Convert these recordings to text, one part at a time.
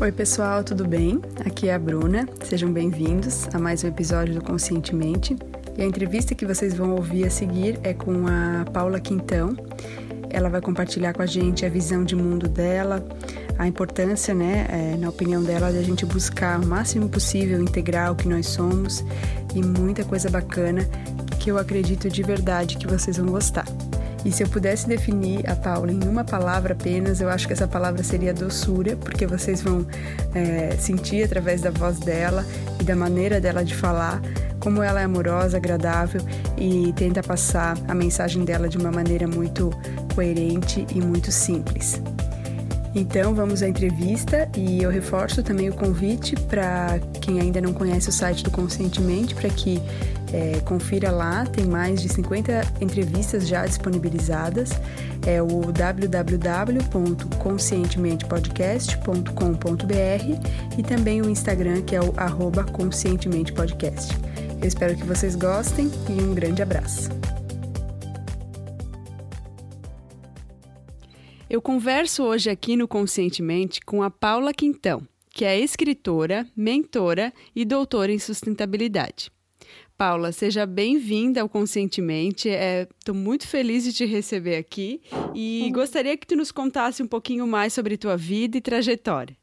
Oi, pessoal, tudo bem? Aqui é a Bruna. Sejam bem-vindos a mais um episódio do Conscientemente. E a entrevista que vocês vão ouvir a seguir é com a Paula Quintão. Ela vai compartilhar com a gente a visão de mundo dela, a importância, né, é, na opinião dela, de a gente buscar o máximo possível integrar o que nós somos e muita coisa bacana que eu acredito de verdade que vocês vão gostar. E se eu pudesse definir a Paula em uma palavra apenas, eu acho que essa palavra seria doçura, porque vocês vão é, sentir através da voz dela e da maneira dela de falar como ela é amorosa, agradável e tenta passar a mensagem dela de uma maneira muito coerente e muito simples. Então vamos à entrevista e eu reforço também o convite para quem ainda não conhece o site do Conscientemente para que é, confira lá, tem mais de 50 entrevistas já disponibilizadas. É o www.conscientementepodcast.com.br e também o Instagram que é o arroba conscientementepodcast. Eu espero que vocês gostem e um grande abraço. Eu converso hoje aqui no Conscientemente com a Paula Quintão, que é escritora, mentora e doutora em sustentabilidade. Paula, seja bem-vinda ao Conscientemente. Estou é, muito feliz de te receber aqui e uhum. gostaria que tu nos contasse um pouquinho mais sobre tua vida e trajetória.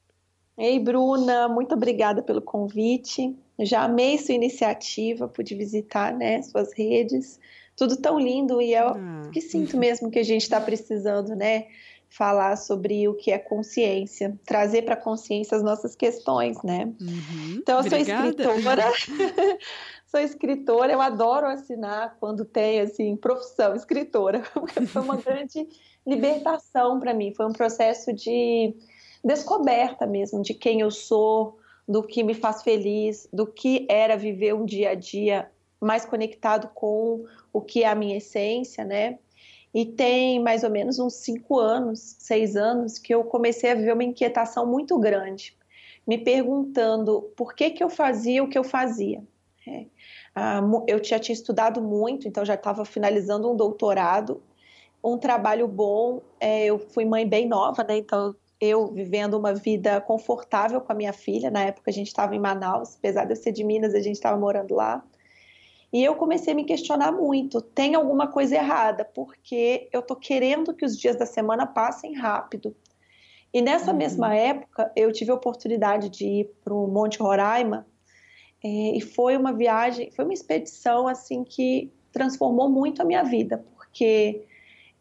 Ei, Bruna, muito obrigada pelo convite. Eu já amei sua iniciativa, pude visitar né, suas redes. Tudo tão lindo e eu ah. que sinto mesmo que a gente está precisando, né? Falar sobre o que é consciência, trazer para a consciência as nossas questões, né? Uhum. Então, eu Obrigada. sou escritora, sou escritora, eu adoro assinar quando tem, assim, profissão, escritora, porque foi uma grande libertação para mim, foi um processo de descoberta mesmo de quem eu sou, do que me faz feliz, do que era viver um dia a dia mais conectado com o que é a minha essência, né? E tem mais ou menos uns cinco anos, seis anos, que eu comecei a viver uma inquietação muito grande, me perguntando por que, que eu fazia o que eu fazia. É. Ah, eu já tinha estudado muito, então já estava finalizando um doutorado, um trabalho bom. É, eu fui mãe bem nova, né? Então eu vivendo uma vida confortável com a minha filha. Na época a gente estava em Manaus, apesar de eu ser de Minas, a gente estava morando lá. E eu comecei a me questionar muito: tem alguma coisa errada? Porque eu tô querendo que os dias da semana passem rápido. E nessa uhum. mesma época, eu tive a oportunidade de ir para o Monte Roraima é, e foi uma viagem, foi uma expedição assim que transformou muito a minha vida, porque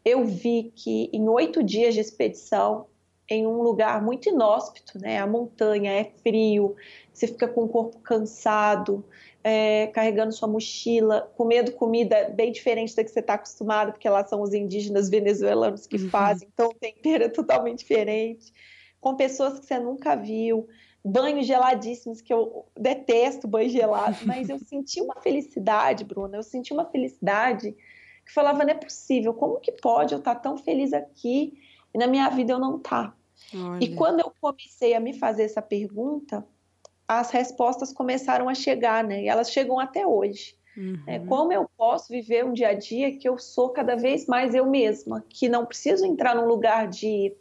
eu vi que em oito dias de expedição em um lugar muito inóspito, né? A montanha é frio, você fica com o corpo cansado, é, carregando sua mochila, comendo comida bem diferente da que você está acostumado, porque lá são os indígenas venezuelanos que uhum. fazem, então o tempero é totalmente diferente, com pessoas que você nunca viu, banhos geladíssimos, que eu detesto banho gelado, mas eu senti uma felicidade, Bruna, eu senti uma felicidade que falava, não é possível, como que pode eu estar tá tão feliz aqui e na minha vida eu não tá. Olha. E quando eu comecei a me fazer essa pergunta, as respostas começaram a chegar, né? E elas chegam até hoje. Uhum. É, como eu posso viver um dia a dia que eu sou cada vez mais eu mesma, que não preciso entrar num lugar de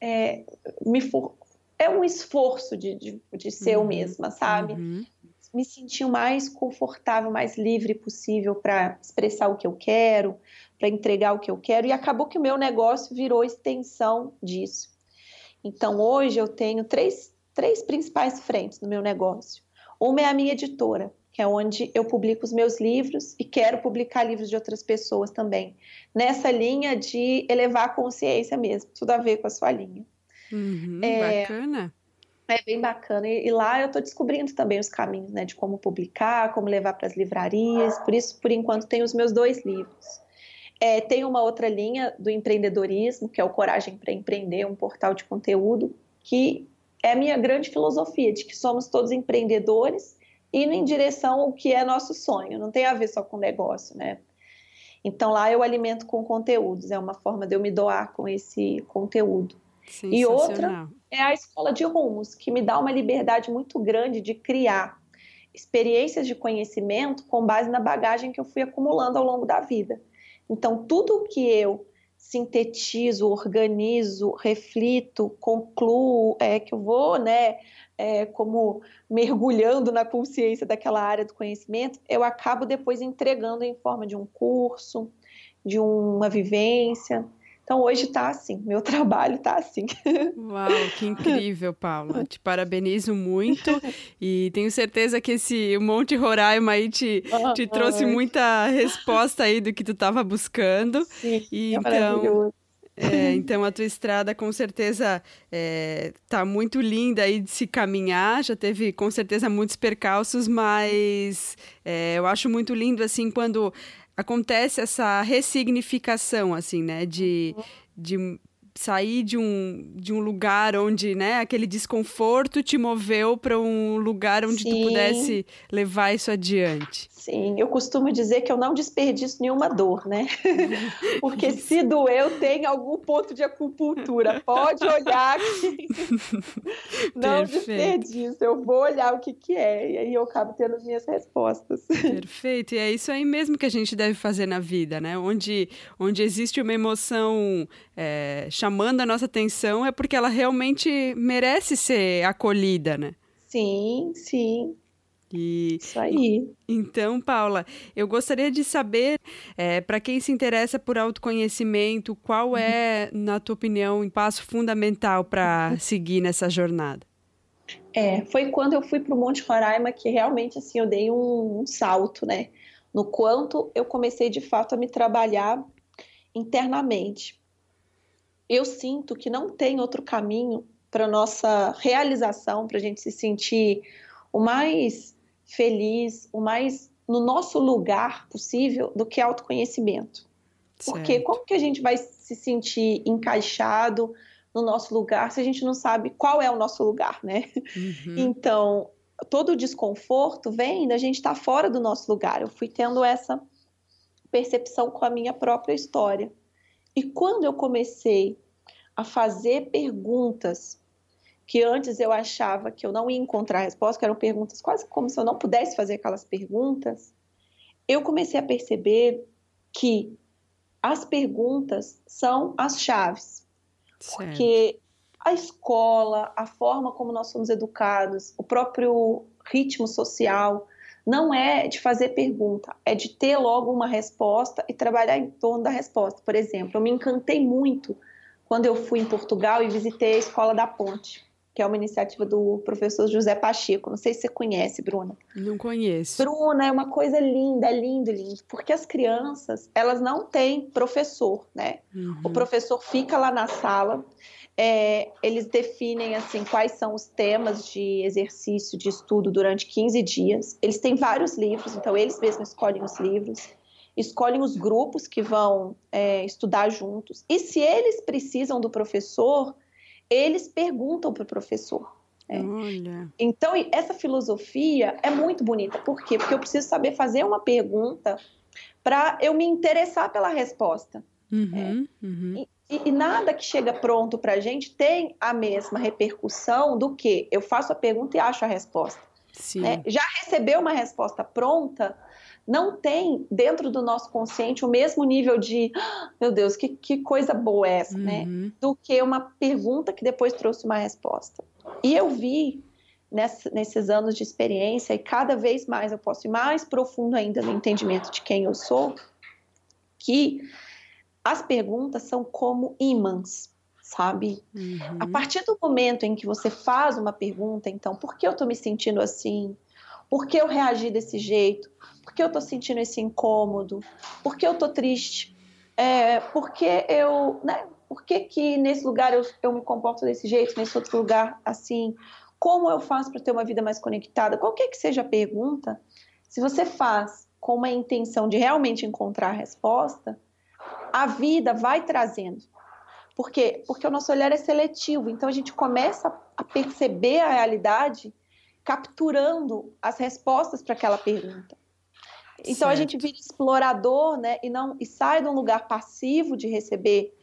é, me for... é um esforço de, de, de ser uhum. eu mesma, sabe? Uhum. Me sentir o mais confortável, mais livre possível para expressar o que eu quero, para entregar o que eu quero, e acabou que o meu negócio virou extensão disso. Então, hoje eu tenho três, três principais frentes no meu negócio. Uma é a minha editora, que é onde eu publico os meus livros e quero publicar livros de outras pessoas também. Nessa linha de elevar a consciência mesmo, tudo a ver com a sua linha. Uhum, é, bacana. É bem bacana. E, e lá eu estou descobrindo também os caminhos né, de como publicar, como levar para as livrarias. Por isso, por enquanto, tenho os meus dois livros. É, tem uma outra linha do empreendedorismo, que é o Coragem para Empreender, um portal de conteúdo, que é a minha grande filosofia, de que somos todos empreendedores indo em direção ao que é nosso sonho, não tem a ver só com negócio, né? Então lá eu alimento com conteúdos, é uma forma de eu me doar com esse conteúdo. E outra é a escola de rumos, que me dá uma liberdade muito grande de criar experiências de conhecimento com base na bagagem que eu fui acumulando ao longo da vida. Então, tudo que eu sintetizo, organizo, reflito, concluo, é que eu vou, né, é, como mergulhando na consciência daquela área do conhecimento, eu acabo depois entregando em forma de um curso, de uma vivência. Então hoje está assim, meu trabalho está assim. Uau, que incrível, Paula. Te parabenizo muito e tenho certeza que esse Monte Roraima aí te, te trouxe muita resposta aí do que tu estava buscando. Sim, e é então, é, então a tua estrada com certeza é, tá muito linda aí de se caminhar, já teve com certeza muitos percalços, mas é, eu acho muito lindo assim quando acontece essa ressignificação, assim, né? De, de sair de um, de um lugar onde, né, aquele desconforto te moveu para um lugar onde Sim. tu pudesse levar isso adiante. Sim, eu costumo dizer que eu não desperdiço nenhuma dor, né? Porque se doeu, tem algum ponto de acupuntura. Pode olhar que não desperdiço. Eu vou olhar o que, que é. E aí eu acabo tendo as minhas respostas. Perfeito. E é isso aí mesmo que a gente deve fazer na vida, né? Onde, onde existe uma emoção é, chamando a nossa atenção, é porque ela realmente merece ser acolhida, né? Sim, sim. E, Isso aí. Então, Paula, eu gostaria de saber, é, para quem se interessa por autoconhecimento, qual uhum. é, na tua opinião, um passo fundamental para uhum. seguir nessa jornada? É, foi quando eu fui para o Monte Roraima que realmente assim eu dei um, um salto, né? No quanto eu comecei de fato a me trabalhar internamente. Eu sinto que não tem outro caminho para nossa realização, para a gente se sentir o mais feliz, o mais no nosso lugar possível do que autoconhecimento. Certo. Porque como que a gente vai se sentir encaixado no nosso lugar se a gente não sabe qual é o nosso lugar, né? Uhum. Então, todo o desconforto vem da gente estar fora do nosso lugar. Eu fui tendo essa percepção com a minha própria história. E quando eu comecei a fazer perguntas que antes eu achava que eu não ia encontrar resposta, que eram perguntas quase como se eu não pudesse fazer aquelas perguntas, eu comecei a perceber que as perguntas são as chaves. Certo. Porque a escola, a forma como nós somos educados, o próprio ritmo social, não é de fazer pergunta, é de ter logo uma resposta e trabalhar em torno da resposta. Por exemplo, eu me encantei muito quando eu fui em Portugal e visitei a Escola da Ponte que é uma iniciativa do professor José Pacheco. Não sei se você conhece, Bruna. Não conheço. Bruna, é uma coisa linda, lindo, lindo, porque as crianças, elas não têm professor, né? Uhum. O professor fica lá na sala, é, eles definem, assim, quais são os temas de exercício, de estudo durante 15 dias. Eles têm vários livros, então eles mesmos escolhem os livros escolhem os grupos que vão é, estudar juntos. E se eles precisam do professor, eles perguntam para o professor. É. Então, essa filosofia é muito bonita. Por quê? Porque eu preciso saber fazer uma pergunta para eu me interessar pela resposta. Uhum, é. uhum. E, e, nada que chega pronto para a gente tem a mesma repercussão do que eu faço a pergunta e acho a resposta. Né? Já recebeu uma resposta pronta, não tem dentro do nosso consciente o mesmo nível de, ah, meu Deus, que, que coisa boa é essa, né? uhum. né? Do que uma pergunta que depois trouxe uma resposta. E eu vi nessa, nesses anos de experiência, e cada vez mais eu posso ir mais profundo ainda no entendimento de quem eu sou, que as perguntas são como ímãs, sabe? Uhum. A partir do momento em que você faz uma pergunta, então, por que eu tô me sentindo assim? Por que eu reagi desse jeito? Por que eu estou sentindo esse incômodo? Por que eu estou triste? É, por que eu. Né, por que, que nesse lugar eu, eu me comporto desse jeito, nesse outro lugar assim? Como eu faço para ter uma vida mais conectada? Qualquer que seja a pergunta, se você faz com uma intenção de realmente encontrar a resposta, a vida vai trazendo. Por quê? Porque o nosso olhar é seletivo, então a gente começa a perceber a realidade capturando as respostas para aquela pergunta. Então certo. a gente vira explorador, né, e não e sai de um lugar passivo de receber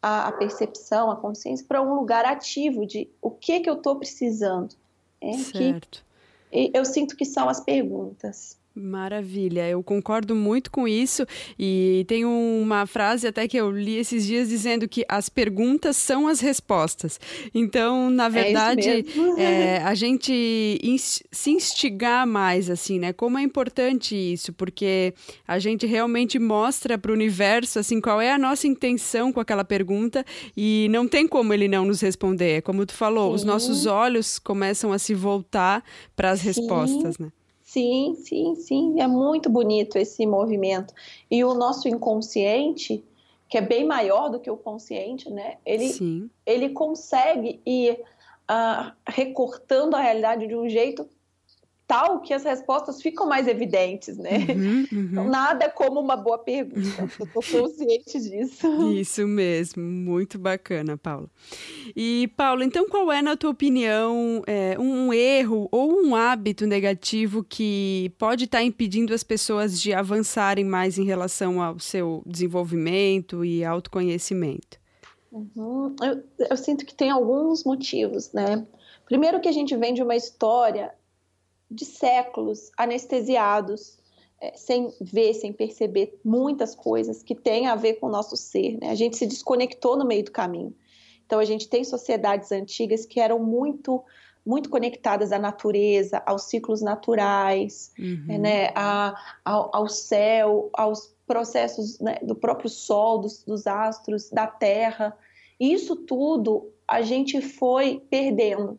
a, a percepção, a consciência, para um lugar ativo de o que que eu estou precisando. É, certo. Que, eu sinto que são as perguntas. Maravilha, eu concordo muito com isso e tem uma frase até que eu li esses dias dizendo que as perguntas são as respostas. Então, na é verdade, é é, a gente se instigar mais, assim, né? Como é importante isso, porque a gente realmente mostra para o universo, assim, qual é a nossa intenção com aquela pergunta e não tem como ele não nos responder. Como tu falou, Sim. os nossos olhos começam a se voltar para as respostas, né? Sim, sim, sim. É muito bonito esse movimento. E o nosso inconsciente, que é bem maior do que o consciente, né? Ele, sim. ele consegue ir uh, recortando a realidade de um jeito tal que as respostas ficam mais evidentes, né? Uhum, uhum. Então, nada como uma boa pergunta. Eu tô consciente disso. Isso mesmo, muito bacana, Paula. E, Paula, então qual é, na tua opinião, é, um erro ou um hábito negativo que pode estar tá impedindo as pessoas de avançarem mais em relação ao seu desenvolvimento e autoconhecimento? Uhum. Eu, eu sinto que tem alguns motivos, né? Primeiro que a gente vem de uma história de séculos anestesiados, é, sem ver, sem perceber muitas coisas que têm a ver com o nosso ser. Né? A gente se desconectou no meio do caminho. Então, a gente tem sociedades antigas que eram muito muito conectadas à natureza, aos ciclos naturais, uhum. né, a, ao, ao, céu, aos processos né, do próprio Sol, dos, dos astros, da Terra. Isso tudo a gente foi perdendo.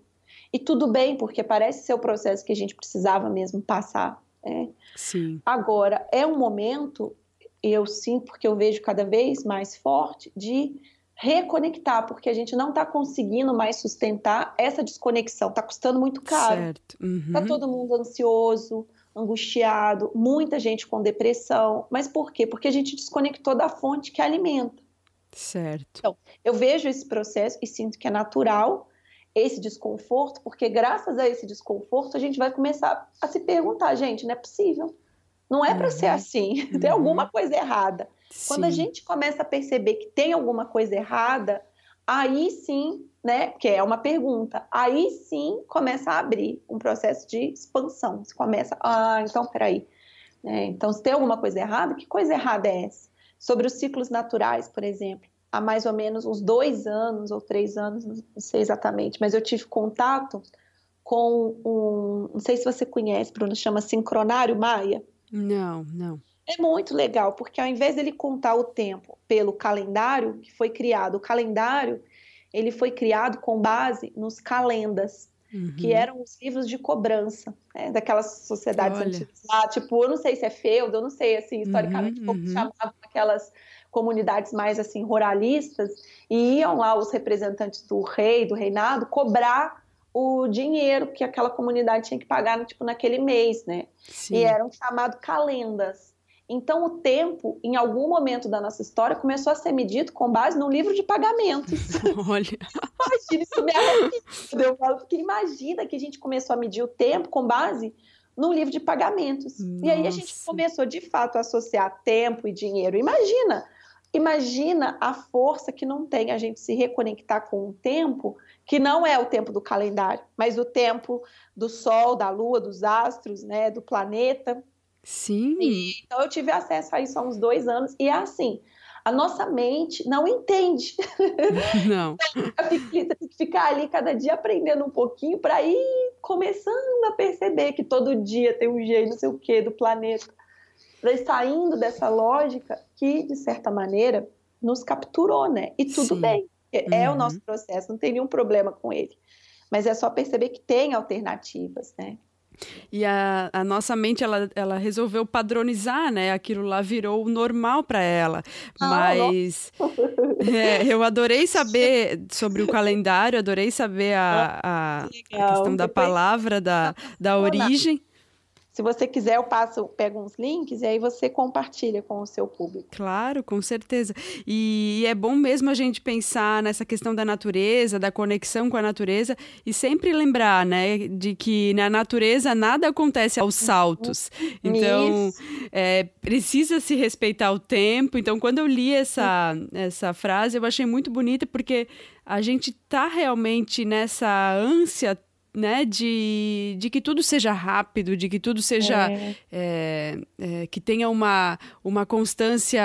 E tudo bem, porque parece ser o processo que a gente precisava mesmo passar. Né? Sim. Agora, é um momento, eu sinto, porque eu vejo cada vez mais forte, de reconectar, porque a gente não está conseguindo mais sustentar essa desconexão. Está custando muito caro. Certo. Uhum. Tá todo mundo ansioso, angustiado, muita gente com depressão. Mas por quê? Porque a gente desconectou da fonte que alimenta. Certo. Então, eu vejo esse processo e sinto que é natural esse desconforto, porque graças a esse desconforto a gente vai começar a se perguntar, gente, não é possível. Não é uhum. para ser assim. Uhum. Tem alguma coisa errada. Sim. Quando a gente começa a perceber que tem alguma coisa errada, aí sim, né, que é uma pergunta, aí sim começa a abrir um processo de expansão. Você começa, ah, então peraí. Né? Então, se tem alguma coisa errada, que coisa errada é essa? Sobre os ciclos naturais, por exemplo há mais ou menos uns dois anos ou três anos, não sei exatamente, mas eu tive contato com um, não sei se você conhece, Bruno, chama Sincronário Maia. Não, não. É muito legal, porque ao invés dele contar o tempo pelo calendário que foi criado, o calendário ele foi criado com base nos calendas, uhum. que eram os livros de cobrança, né, daquelas sociedades Olha. antigas lá, tipo, eu não sei se é feudo, eu não sei, assim, historicamente, uhum, como uhum. chamavam aquelas comunidades mais assim ruralistas e iam lá os representantes do rei, do reinado, cobrar o dinheiro que aquela comunidade tinha que pagar tipo naquele mês, né? Sim. E eram chamados calendas. Então o tempo, em algum momento da nossa história, começou a ser medido com base no livro de pagamentos. Olha. imagina isso me arrepia. Eu falo, porque imagina que a gente começou a medir o tempo com base no livro de pagamentos. Nossa. E aí a gente começou de fato a associar tempo e dinheiro. Imagina Imagina a força que não tem a gente se reconectar com o tempo, que não é o tempo do calendário, mas o tempo do Sol, da Lua, dos astros, né, do planeta. Sim. E, então eu tive acesso a isso há uns dois anos e é assim. A nossa mente não entende. Não. Você tem que ficar ali cada dia aprendendo um pouquinho para ir começando a perceber que todo dia tem um jeito, não sei o que, do planeta saindo dessa lógica que, de certa maneira, nos capturou, né? E tudo Sim. bem, é, uhum. o nosso processo, não tem nenhum problema com ele. Mas é só perceber que tem alternativas, né? E a, a, nossa mente, ela, ela resolveu padronizar, né? Aquilo lá virou normal para ela. Ah, Mas é, eu adorei saber sobre o calendário, adorei saber a, a, a questão da palavra, da, da origem. Se você quiser, eu passo, pego uns links e aí você compartilha com o seu público. Claro, com certeza. E é bom mesmo a gente pensar nessa questão da natureza, da conexão com a natureza e sempre lembrar, né, de que na natureza nada acontece aos uhum. saltos. Então, é, precisa se respeitar o tempo. Então, quando eu li essa, essa frase, eu achei muito bonita porque a gente tá realmente nessa ânsia né, de, de que tudo seja rápido, de que tudo seja é. É, é, que tenha uma, uma constância,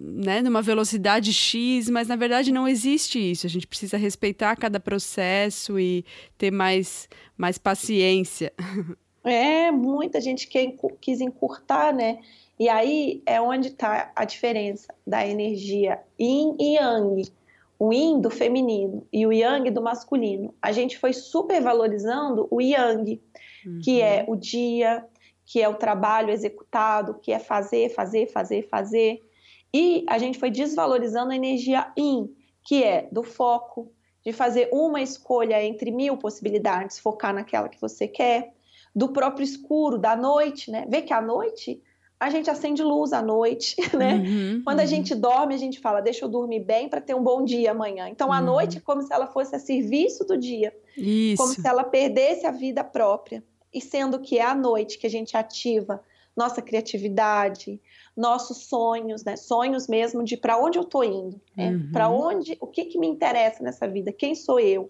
né, numa velocidade X, mas na verdade não existe isso. A gente precisa respeitar cada processo e ter mais, mais paciência. É, muita gente quer, quis encurtar, né? E aí é onde está a diferença da energia yin e yang o yin do feminino e o yang do masculino. A gente foi supervalorizando o yang, uhum. que é o dia, que é o trabalho executado, que é fazer, fazer, fazer, fazer. E a gente foi desvalorizando a energia yin, que é do foco, de fazer uma escolha entre mil possibilidades, focar naquela que você quer, do próprio escuro, da noite, né? Vê que a noite a gente acende luz à noite, né? Uhum, Quando a uhum. gente dorme, a gente fala, deixa eu dormir bem para ter um bom dia amanhã. Então, a uhum. noite é como se ela fosse a serviço do dia. Isso. Como se ela perdesse a vida própria. E sendo que é à noite que a gente ativa nossa criatividade, nossos sonhos, né? Sonhos mesmo de para onde eu estou indo, né? Para uhum. onde, o que, que me interessa nessa vida, quem sou eu?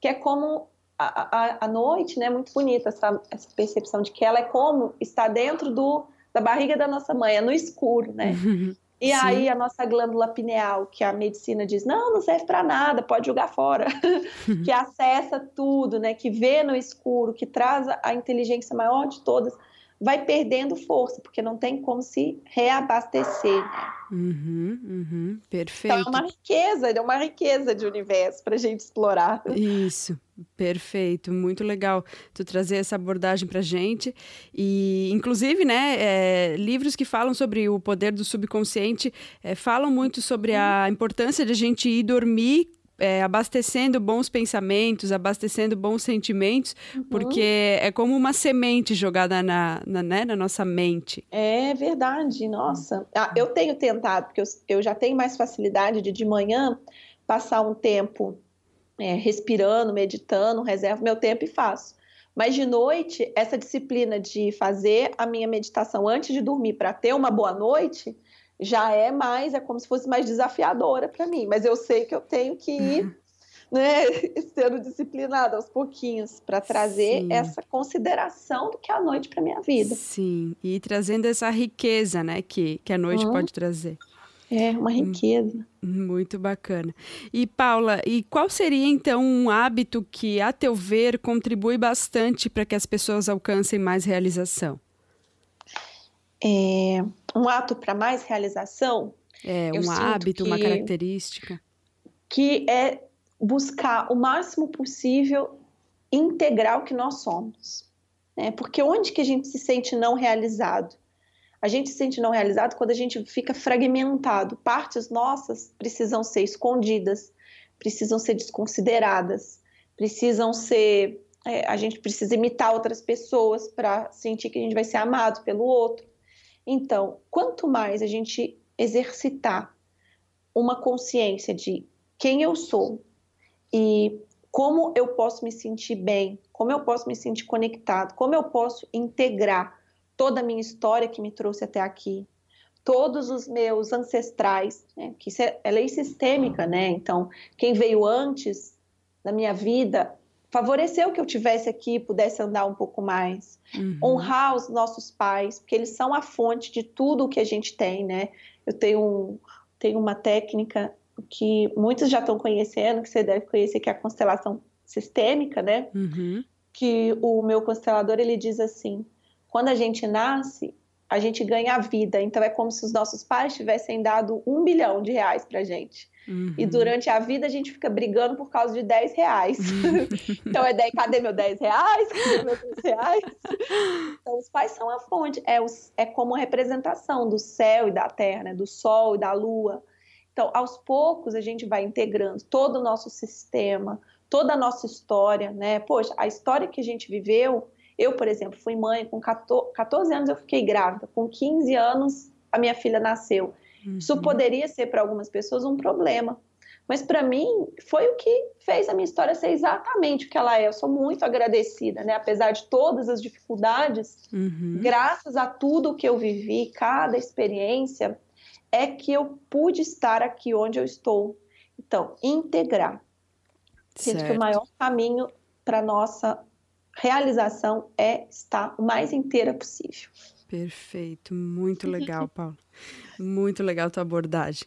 Que é como a, a, a noite, né? Muito bonita essa, essa percepção de que ela é como está dentro do da barriga da nossa mãe, é no escuro, né? E Sim. aí a nossa glândula pineal, que a medicina diz, não, não serve para nada, pode jogar fora, que acessa tudo, né? Que vê no escuro, que traz a inteligência maior de todas, vai perdendo força, porque não tem como se reabastecer. Né? Uhum, uhum, perfeito. Então é uma riqueza, é uma riqueza de universo para a gente explorar. Isso, perfeito, muito legal tu trazer essa abordagem para gente e, inclusive, né, é, livros que falam sobre o poder do subconsciente é, falam muito sobre a importância de a gente ir dormir é, abastecendo bons pensamentos, abastecendo bons sentimentos, uhum. porque é como uma semente jogada na, na, né, na nossa mente. É verdade, nossa. Ah, eu tenho tentado, porque eu, eu já tenho mais facilidade de de manhã passar um tempo é, respirando, meditando, reservo meu tempo e faço. Mas de noite, essa disciplina de fazer a minha meditação antes de dormir para ter uma boa noite, já é mais, é como se fosse mais desafiadora para mim, mas eu sei que eu tenho que ir uhum. né, sendo disciplinada aos pouquinhos para trazer Sim. essa consideração do que é a noite para minha vida. Sim, e trazendo essa riqueza, né, que, que a noite uhum. pode trazer. É, uma riqueza. Muito bacana. E Paula, e qual seria então um hábito que, a teu ver, contribui bastante para que as pessoas alcancem mais realização? É, um ato para mais realização. É, um hábito, que, uma característica. Que é buscar o máximo possível integrar o que nós somos. Né? Porque onde que a gente se sente não realizado? A gente se sente não realizado quando a gente fica fragmentado. Partes nossas precisam ser escondidas, precisam ser desconsideradas, precisam ser. É, a gente precisa imitar outras pessoas para sentir que a gente vai ser amado pelo outro. Então, quanto mais a gente exercitar uma consciência de quem eu sou e como eu posso me sentir bem, como eu posso me sentir conectado, como eu posso integrar toda a minha história que me trouxe até aqui, todos os meus ancestrais, né? que isso é, é lei sistêmica, né? Então, quem veio antes da minha vida favoreceu que eu tivesse aqui, pudesse andar um pouco mais, uhum. honrar os nossos pais, porque eles são a fonte de tudo o que a gente tem, né? Eu tenho, um, tenho uma técnica que muitos já estão conhecendo, que você deve conhecer, que é a constelação sistêmica, né? Uhum. Que o meu constelador ele diz assim: quando a gente nasce, a gente ganha a vida. Então é como se os nossos pais tivessem dado um bilhão de reais para gente. Uhum. E durante a vida a gente fica brigando por causa de 10 reais. Uhum. então é 10, cadê meu 10 reais? Cadê meus 10 reais? então os pais são a fonte, é, os, é como representação do céu e da terra, né? do sol e da lua. Então, aos poucos, a gente vai integrando todo o nosso sistema, toda a nossa história, né? Poxa, a história que a gente viveu, eu, por exemplo, fui mãe, com 14, 14 anos eu fiquei grávida, com 15 anos a minha filha nasceu. Uhum. Isso poderia ser para algumas pessoas um problema. Mas para mim foi o que fez a minha história ser exatamente o que ela é. Eu sou muito agradecida, né? Apesar de todas as dificuldades, uhum. graças a tudo que eu vivi, cada experiência, é que eu pude estar aqui onde eu estou. Então, integrar. Sinto que o maior caminho para nossa realização é estar o mais inteira possível. Perfeito, muito legal, Paulo. Muito legal a tua abordagem.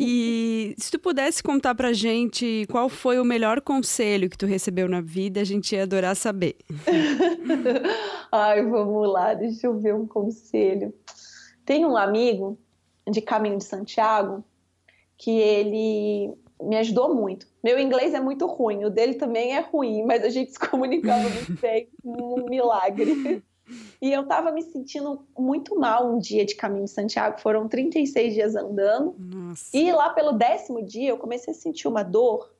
E se tu pudesse contar pra gente qual foi o melhor conselho que tu recebeu na vida, a gente ia adorar saber. Ai, vamos lá, deixa eu ver um conselho. Tem um amigo de Caminho de Santiago que ele me ajudou muito. Meu inglês é muito ruim, o dele também é ruim, mas a gente se comunicava muito bem, um milagre. E eu tava me sentindo muito mal um dia de caminho de Santiago, foram 36 dias andando. Nossa. E lá pelo décimo dia eu comecei a sentir uma dor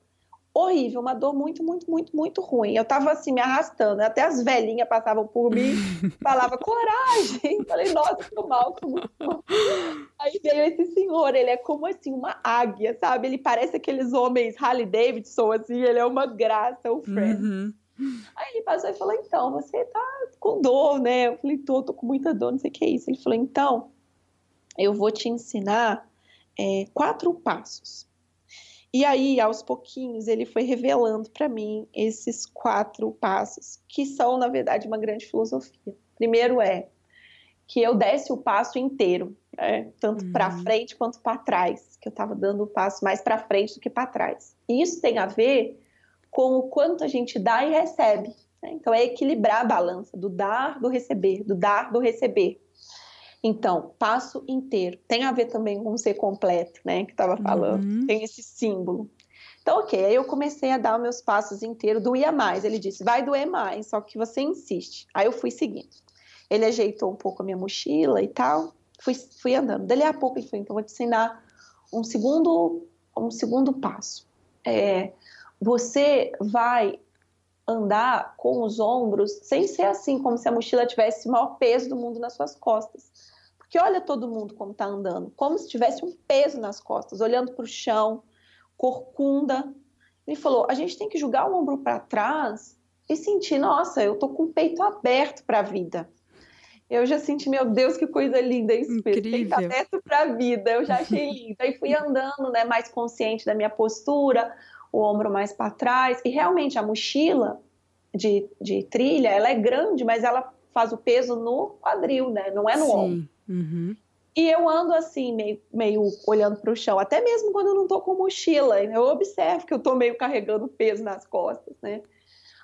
horrível, uma dor muito, muito, muito, muito ruim. Eu tava assim me arrastando, até as velhinhas passavam por mim, falava coragem. Falei, nossa, tô mal, muito mal. Aí veio esse senhor, ele é como assim uma águia, sabe? Ele parece aqueles homens Harley Davidson assim, ele é uma graça, o Fred. Uhum. Aí ele passou e falou: Então, você tá com dor, né? Eu falei: Tô, tô com muita dor, não sei o que é isso. Ele falou: Então, eu vou te ensinar é, quatro passos. E aí, aos pouquinhos, ele foi revelando para mim esses quatro passos, que são, na verdade, uma grande filosofia. Primeiro é que eu desse o passo inteiro, né? tanto uhum. para frente quanto para trás, que eu estava dando o passo mais para frente do que para trás. E isso tem a ver com o quanto a gente dá e recebe. Né? Então, é equilibrar a balança do dar, do receber, do dar, do receber. Então, passo inteiro. Tem a ver também com ser completo, né? Que estava falando. Uhum. Tem esse símbolo. Então, ok. Aí eu comecei a dar os meus passos inteiros. Doía mais. Ele disse, vai doer mais, só que você insiste. Aí eu fui seguindo. Ele ajeitou um pouco a minha mochila e tal. Fui, fui andando. Dali a pouco ele falou, então vou te ensinar um segundo, um segundo passo. É, você vai andar com os ombros sem ser assim, como se a mochila tivesse o maior peso do mundo nas suas costas. Porque olha todo mundo como está andando, como se tivesse um peso nas costas, olhando para o chão, corcunda. Ele falou: a gente tem que jogar o ombro para trás e sentir, nossa, eu tô com o peito aberto para a vida. Eu já senti, meu Deus, que coisa linda isso, peito aberto para a vida. Eu já achei lindo. Aí fui andando, né, mais consciente da minha postura, o ombro mais para trás. E realmente a mochila de, de trilha, ela é grande, mas ela faz o peso no quadril, né? Não é no Sim. ombro. Uhum. E eu ando assim, meio, meio olhando para o chão, até mesmo quando eu não estou com mochila. Eu observo que eu estou meio carregando peso nas costas, né?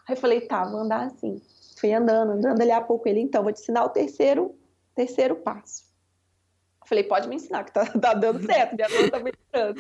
Aí eu falei, tá, vou andar assim. Fui andando, andando ali a pouco. Ele, então, vou te ensinar o terceiro, terceiro passo. Eu falei, pode me ensinar, que tá, tá dando certo, minha mão tá me entrando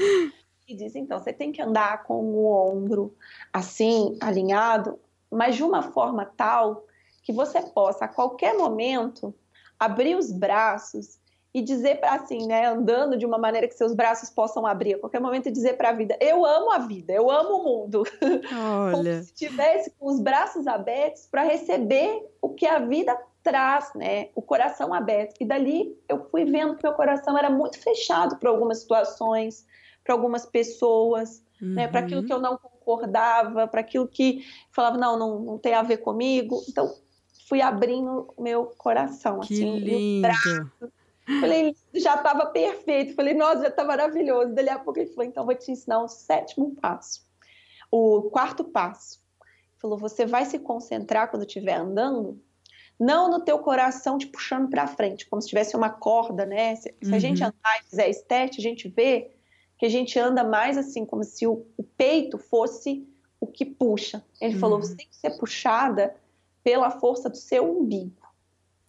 e diz: então, você tem que andar com o ombro assim, alinhado, mas de uma forma tal que você possa, a qualquer momento, abrir os braços e dizer para assim, né, andando de uma maneira que seus braços possam abrir a qualquer momento e dizer para a vida: eu amo a vida, eu amo o mundo. Olha. Como se estivesse com os braços abertos para receber o que a vida traz, né? O coração aberto. E dali eu fui vendo que meu coração era muito fechado para algumas situações, para algumas pessoas, uhum. né, para aquilo que eu não concordava, para aquilo que falava, não, não, não tem a ver comigo. Então, fui abrindo o meu coração, que assim, lindo. Braço. Falei, já estava perfeito. Falei, nossa, já está maravilhoso. Dali a pouco ele falou, então vou te ensinar o sétimo passo. O quarto passo. Ele falou, você vai se concentrar quando estiver andando, não no teu coração te puxando para frente, como se tivesse uma corda, né? Se, se a gente uhum. andar e fizer estética, a gente vê que a gente anda mais assim, como se o, o peito fosse o que puxa. Ele uhum. falou: você tem que ser puxada pela força do seu umbigo.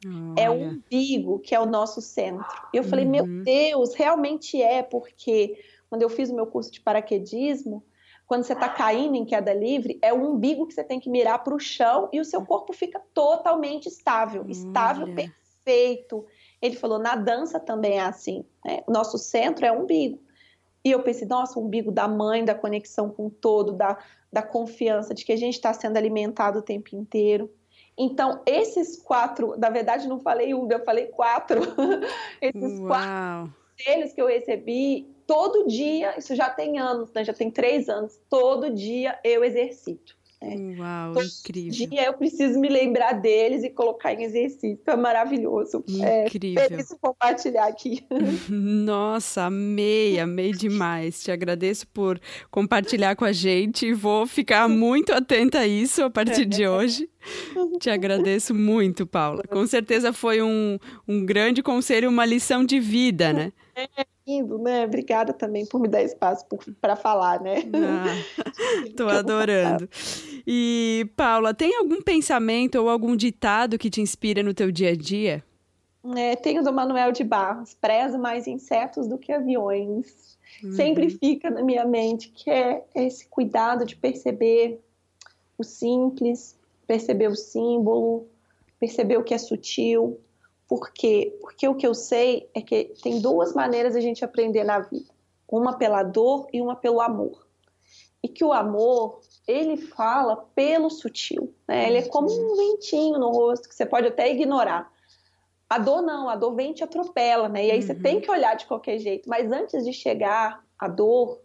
Olha. É o umbigo que é o nosso centro. Eu falei: meu uhum. Deus, realmente é, porque quando eu fiz o meu curso de paraquedismo, quando você está caindo em queda livre, é o umbigo que você tem que mirar para o chão e o seu corpo fica totalmente estável, estável, perfeito. Ele falou, na dança também é assim. Né? O nosso centro é o umbigo. E eu pensei, nossa, o umbigo da mãe, da conexão com o todo, da, da confiança de que a gente está sendo alimentado o tempo inteiro. Então, esses quatro, na verdade, não falei um, eu falei quatro. esses Uau. quatro conselhos que eu recebi todo dia, isso já tem anos, né? já tem três anos, todo dia eu exercito. Né? Uau, Todo incrível. dia eu preciso me lembrar deles e colocar em exercício. É maravilhoso. É incrível. É, feliz compartilhar aqui. Nossa, amei, amei demais. Te agradeço por compartilhar com a gente. Vou ficar muito atenta a isso a partir de hoje. Te agradeço muito, Paula. Com certeza foi um, um grande conselho, uma lição de vida, né? É lindo, né? Obrigada também por me dar espaço para falar, né? Ah, tô adorando. E, Paula, tem algum pensamento ou algum ditado que te inspira no teu dia a dia? É, tenho do Manuel de Barros, prezo mais insetos do que aviões. Uhum. Sempre fica na minha mente que é esse cuidado de perceber o simples, perceber o símbolo, perceber o que é sutil. Por quê? Porque o que eu sei é que tem duas maneiras a gente aprender na vida: uma pela dor e uma pelo amor. E que o amor, ele fala pelo sutil, né? Ele é como um ventinho no rosto que você pode até ignorar. A dor não, a dor vem e te atropela, né? E aí uhum. você tem que olhar de qualquer jeito. Mas antes de chegar a dor,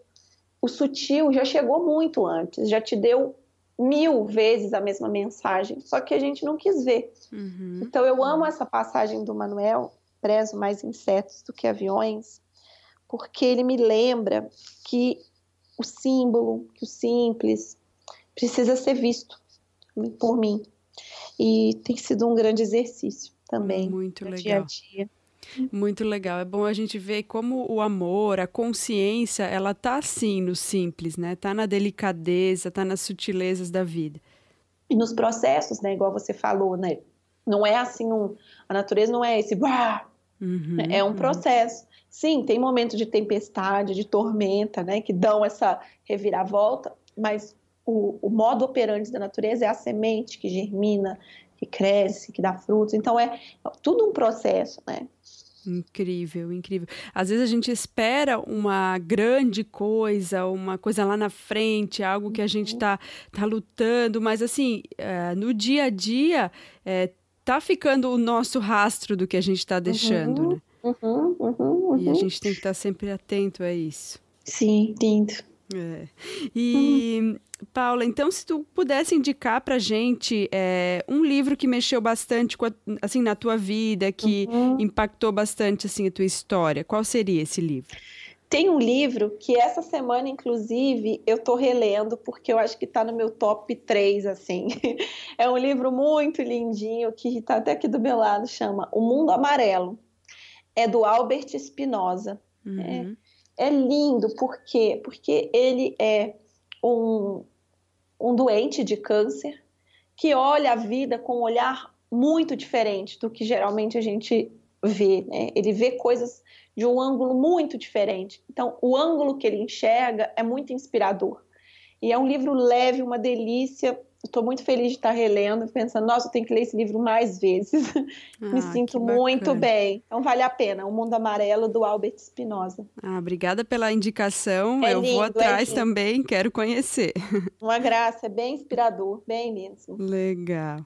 o sutil já chegou muito antes, já te deu mil vezes a mesma mensagem, só que a gente não quis ver. Uhum. Então eu amo essa passagem do Manuel, prezo mais insetos do que aviões, porque ele me lembra que o símbolo, que o simples, precisa ser visto por mim. E tem sido um grande exercício também. Muito legal. Dia a dia. Muito legal. É bom a gente ver como o amor, a consciência, ela tá assim no simples, né? Tá na delicadeza, tá nas sutilezas da vida. E nos processos, né? Igual você falou, né? Não é assim um. A natureza não é esse. Uhum, é um uhum. processo. Sim, tem momentos de tempestade, de tormenta, né? Que dão essa reviravolta, mas o, o modo operante da natureza é a semente que germina, que cresce, que dá frutos. Então é tudo um processo, né? Incrível, incrível. Às vezes a gente espera uma grande coisa, uma coisa lá na frente, algo que a gente está tá lutando, mas assim, é, no dia a dia, é, tá ficando o nosso rastro do que a gente está deixando, uhum, né? Uhum, uhum, uhum, e a gente tem que estar tá sempre atento a isso. Sim, lindo. É. E Paula, então se tu pudesse indicar para gente é, um livro que mexeu bastante a, assim na tua vida, que uhum. impactou bastante assim a tua história, qual seria esse livro? Tem um livro que essa semana, inclusive, eu tô relendo, porque eu acho que tá no meu top 3, assim. É um livro muito lindinho, que tá até aqui do meu lado, chama O Mundo Amarelo. É do Albert Spinoza. Uhum. É, é lindo, por quê? Porque ele é um, um doente de câncer que olha a vida com um olhar muito diferente do que geralmente a gente vê. Né? Ele vê coisas de um ângulo muito diferente. Então, o ângulo que ele enxerga é muito inspirador. E é um livro leve, uma delícia Estou muito feliz de estar relendo, pensando, nossa, eu tenho que ler esse livro mais vezes. Ah, Me sinto muito bem. Então vale a pena. O Mundo Amarelo do Albert Spinoza. Ah, obrigada pela indicação. É eu lindo, vou é atrás é também, quero conhecer. Uma graça, é bem inspirador, bem mesmo. Legal.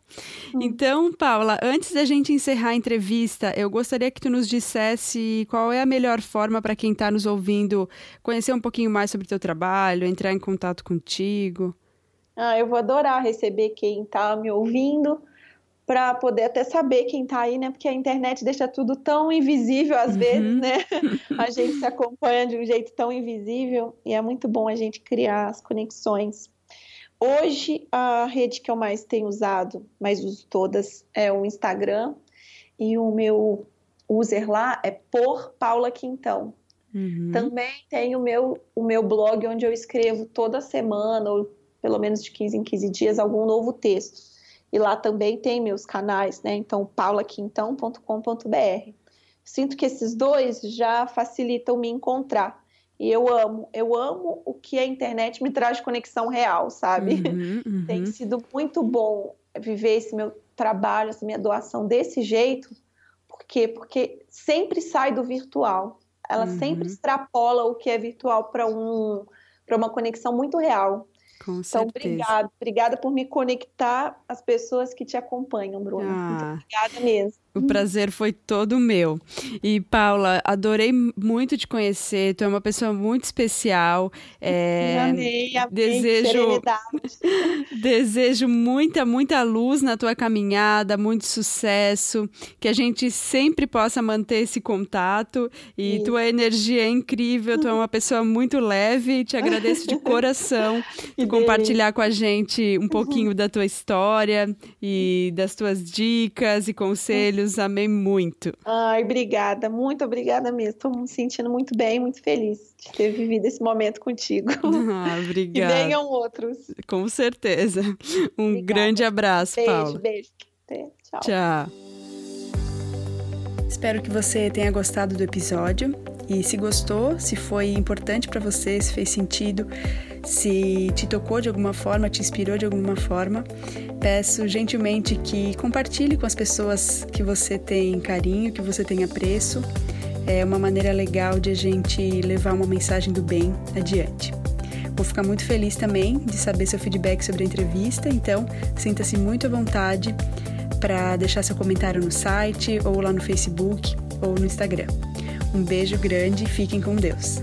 Hum. Então, Paula, antes da gente encerrar a entrevista, eu gostaria que tu nos dissesse qual é a melhor forma para quem está nos ouvindo conhecer um pouquinho mais sobre o teu trabalho, entrar em contato contigo. Ah, eu vou adorar receber quem está me ouvindo para poder até saber quem está aí, né? Porque a internet deixa tudo tão invisível às uhum. vezes, né? A gente se acompanha de um jeito tão invisível e é muito bom a gente criar as conexões. Hoje a rede que eu mais tenho usado, mais uso todas, é o Instagram e o meu user lá é por Paula Quintão. Uhum. Também tem o meu, o meu blog onde eu escrevo toda semana ou pelo menos de 15 em 15 dias, algum novo texto. E lá também tem meus canais, né? Então, paulaquintão.com.br. Sinto que esses dois já facilitam me encontrar. E eu amo, eu amo o que a internet me traz de conexão real, sabe? Uhum, uhum. Tem sido muito bom viver esse meu trabalho, essa minha doação desse jeito. Por quê? Porque sempre sai do virtual. Ela uhum. sempre extrapola o que é virtual para um, para uma conexão muito real. Com então, certeza. obrigada. Obrigada por me conectar às pessoas que te acompanham, Bruna. Ah, Muito obrigada mesmo. O prazer foi todo meu. E, Paula, adorei muito te conhecer. Tu é uma pessoa muito especial. É, amei, amei. Desejo, desejo muita, muita luz na tua caminhada, muito sucesso. Que a gente sempre possa manter esse contato. E Isso. tua energia é incrível. Tu é uma pessoa muito leve. Te agradeço de coração por compartilhar com a gente um pouquinho da tua história e das tuas dicas e conselhos. Amei muito. Ai, obrigada. Muito obrigada mesmo. Estou me sentindo muito bem, muito feliz de ter vivido esse momento contigo. Ah, obrigada. E venham outros. Com certeza. Um obrigada. grande abraço, beijo, Paulo. Beijo, beijo. Tchau. Tchau. Espero que você tenha gostado do episódio. E se gostou, se foi importante para você, se fez sentido, se te tocou de alguma forma, te inspirou de alguma forma, peço gentilmente que compartilhe com as pessoas que você tem carinho, que você tem apreço. É uma maneira legal de a gente levar uma mensagem do bem adiante. Vou ficar muito feliz também de saber seu feedback sobre a entrevista, então sinta-se muito à vontade para deixar seu comentário no site ou lá no Facebook ou no Instagram. Um beijo grande e fiquem com Deus.